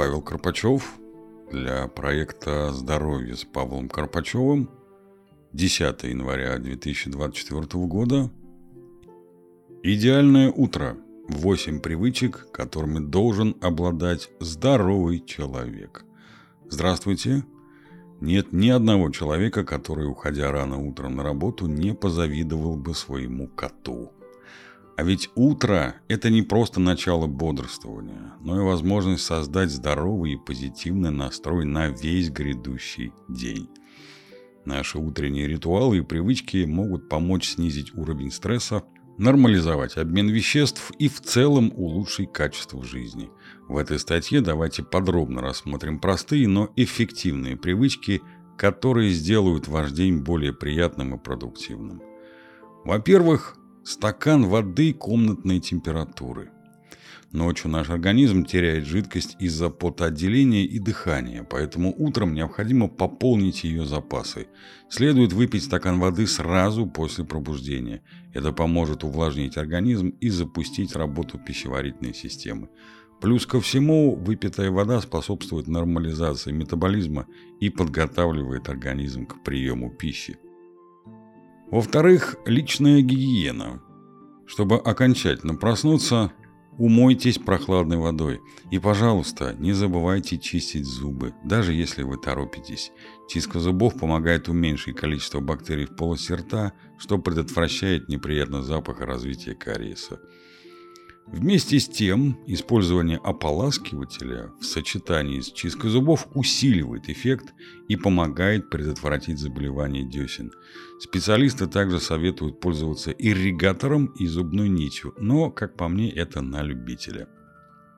Павел Карпачев для проекта «Здоровье» с Павлом Карпачевым 10 января 2024 года. Идеальное утро. 8 привычек, которыми должен обладать здоровый человек. Здравствуйте. Нет ни одного человека, который, уходя рано утром на работу, не позавидовал бы своему коту. А ведь утро – это не просто начало бодрствования, но и возможность создать здоровый и позитивный настрой на весь грядущий день. Наши утренние ритуалы и привычки могут помочь снизить уровень стресса, нормализовать обмен веществ и в целом улучшить качество жизни. В этой статье давайте подробно рассмотрим простые, но эффективные привычки, которые сделают ваш день более приятным и продуктивным. Во-первых, Стакан воды комнатной температуры. Ночью наш организм теряет жидкость из-за потоотделения и дыхания, поэтому утром необходимо пополнить ее запасы. Следует выпить стакан воды сразу после пробуждения. Это поможет увлажнить организм и запустить работу пищеварительной системы. Плюс ко всему, выпитая вода способствует нормализации метаболизма и подготавливает организм к приему пищи. Во-вторых, личная гигиена. Чтобы окончательно проснуться, умойтесь прохладной водой. И, пожалуйста, не забывайте чистить зубы, даже если вы торопитесь. Чистка зубов помогает уменьшить количество бактерий в полости рта, что предотвращает неприятный запах и развитие кариеса. Вместе с тем, использование ополаскивателя в сочетании с чисткой зубов усиливает эффект и помогает предотвратить заболевание десен. Специалисты также советуют пользоваться ирригатором и зубной нитью, но, как по мне, это на любителя.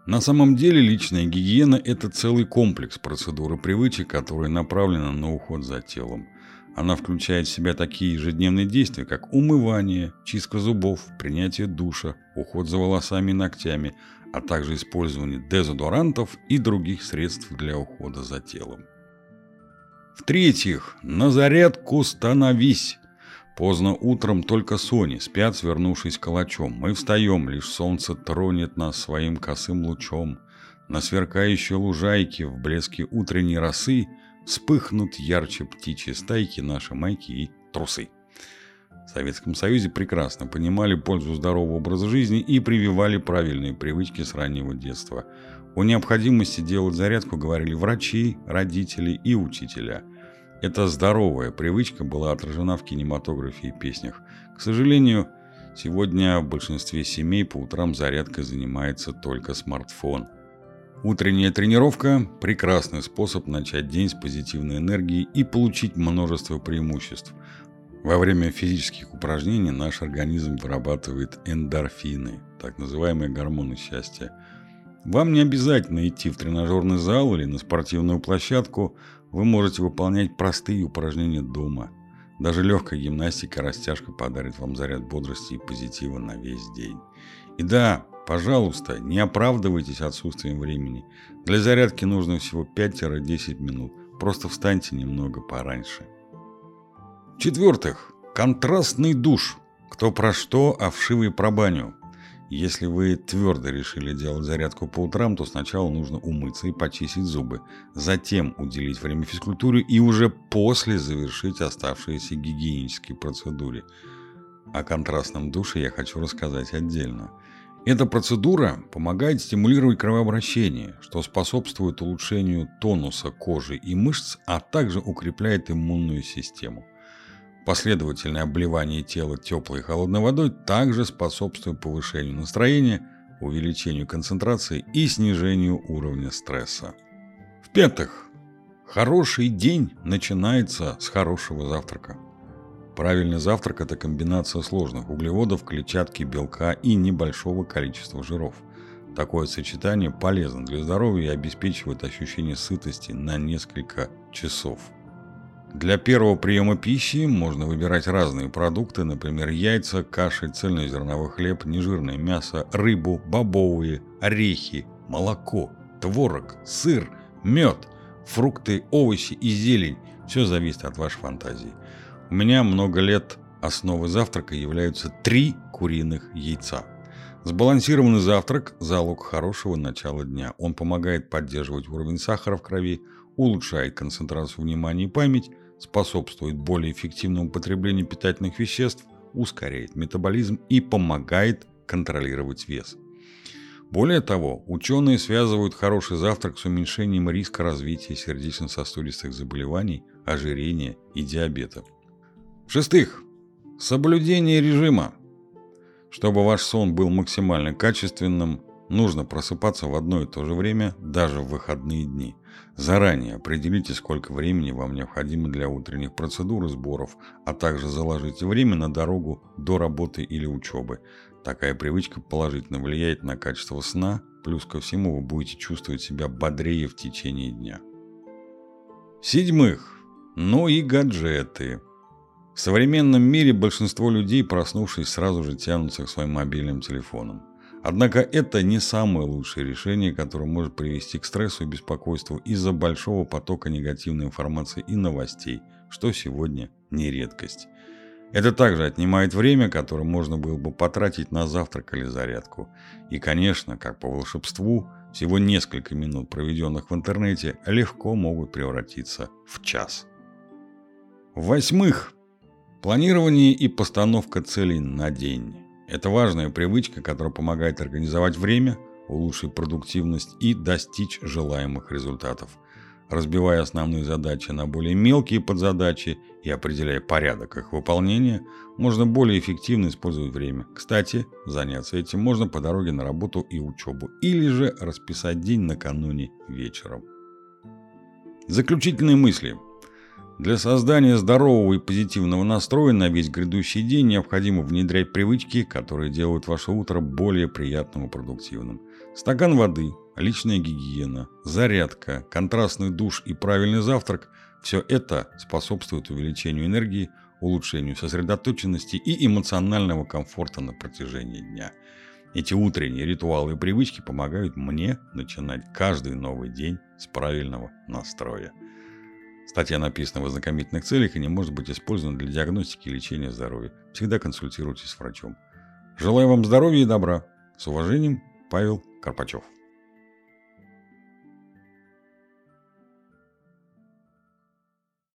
На самом деле личная гигиена – это целый комплекс процедур и привычек, которые направлены на уход за телом. Она включает в себя такие ежедневные действия, как умывание, чистка зубов, принятие душа, уход за волосами и ногтями, а также использование дезодорантов и других средств для ухода за телом. В-третьих, на зарядку становись. Поздно утром только Сони спят, свернувшись калачом. Мы встаем, лишь солнце тронет нас своим косым лучом. На сверкающей лужайке в блеске утренней росы – вспыхнут ярче птичьи стайки наши майки и трусы. В Советском Союзе прекрасно понимали пользу здорового образа жизни и прививали правильные привычки с раннего детства. О необходимости делать зарядку говорили врачи, родители и учителя. Эта здоровая привычка была отражена в кинематографе и песнях. К сожалению, сегодня в большинстве семей по утрам зарядкой занимается только смартфон – Утренняя тренировка – прекрасный способ начать день с позитивной энергией и получить множество преимуществ. Во время физических упражнений наш организм вырабатывает эндорфины, так называемые гормоны счастья. Вам не обязательно идти в тренажерный зал или на спортивную площадку, вы можете выполнять простые упражнения дома. Даже легкая гимнастика, растяжка подарит вам заряд бодрости и позитива на весь день. И да, Пожалуйста, не оправдывайтесь отсутствием времени. Для зарядки нужно всего 5-10 минут. Просто встаньте немного пораньше. В-четвертых, контрастный душ. Кто про что, а вшивый про баню. Если вы твердо решили делать зарядку по утрам, то сначала нужно умыться и почистить зубы, затем уделить время физкультуре и уже после завершить оставшиеся гигиенические процедуры. О контрастном душе я хочу рассказать отдельно. Эта процедура помогает стимулировать кровообращение, что способствует улучшению тонуса кожи и мышц, а также укрепляет иммунную систему. Последовательное обливание тела теплой и холодной водой также способствует повышению настроения, увеличению концентрации и снижению уровня стресса. В-пятых, хороший день начинается с хорошего завтрака. Правильный завтрак – это комбинация сложных углеводов, клетчатки, белка и небольшого количества жиров. Такое сочетание полезно для здоровья и обеспечивает ощущение сытости на несколько часов. Для первого приема пищи можно выбирать разные продукты, например, яйца, каши, цельнозерновой хлеб, нежирное мясо, рыбу, бобовые, орехи, молоко, творог, сыр, мед, фрукты, овощи и зелень. Все зависит от вашей фантазии. У меня много лет основой завтрака являются три куриных яйца. Сбалансированный завтрак – залог хорошего начала дня. Он помогает поддерживать уровень сахара в крови, улучшает концентрацию внимания и память, способствует более эффективному потреблению питательных веществ, ускоряет метаболизм и помогает контролировать вес. Более того, ученые связывают хороший завтрак с уменьшением риска развития сердечно-сосудистых заболеваний, ожирения и диабета. В-шестых, соблюдение режима. Чтобы ваш сон был максимально качественным, нужно просыпаться в одно и то же время даже в выходные дни. Заранее определите, сколько времени вам необходимо для утренних процедур и сборов, а также заложите время на дорогу до работы или учебы. Такая привычка положительно влияет на качество сна, плюс ко всему вы будете чувствовать себя бодрее в течение дня. Седьмых. Ну и гаджеты. В современном мире большинство людей, проснувшись, сразу же тянутся к своим мобильным телефонам. Однако это не самое лучшее решение, которое может привести к стрессу и беспокойству из-за большого потока негативной информации и новостей, что сегодня не редкость. Это также отнимает время, которое можно было бы потратить на завтрак или зарядку. И, конечно, как по волшебству, всего несколько минут, проведенных в интернете, легко могут превратиться в час. Восьмых. Планирование и постановка целей на день. Это важная привычка, которая помогает организовать время, улучшить продуктивность и достичь желаемых результатов. Разбивая основные задачи на более мелкие подзадачи и определяя порядок их выполнения, можно более эффективно использовать время. Кстати, заняться этим можно по дороге на работу и учебу, или же расписать день накануне вечером. Заключительные мысли – для создания здорового и позитивного настроя на весь грядущий день необходимо внедрять привычки, которые делают ваше утро более приятным и продуктивным. Стакан воды, личная гигиена, зарядка, контрастный душ и правильный завтрак – все это способствует увеличению энергии, улучшению сосредоточенности и эмоционального комфорта на протяжении дня. Эти утренние ритуалы и привычки помогают мне начинать каждый новый день с правильного настроя. Статья написана в ознакомительных целях и не может быть использована для диагностики и лечения здоровья. Всегда консультируйтесь с врачом. Желаю вам здоровья и добра. С уважением, Павел Карпачев.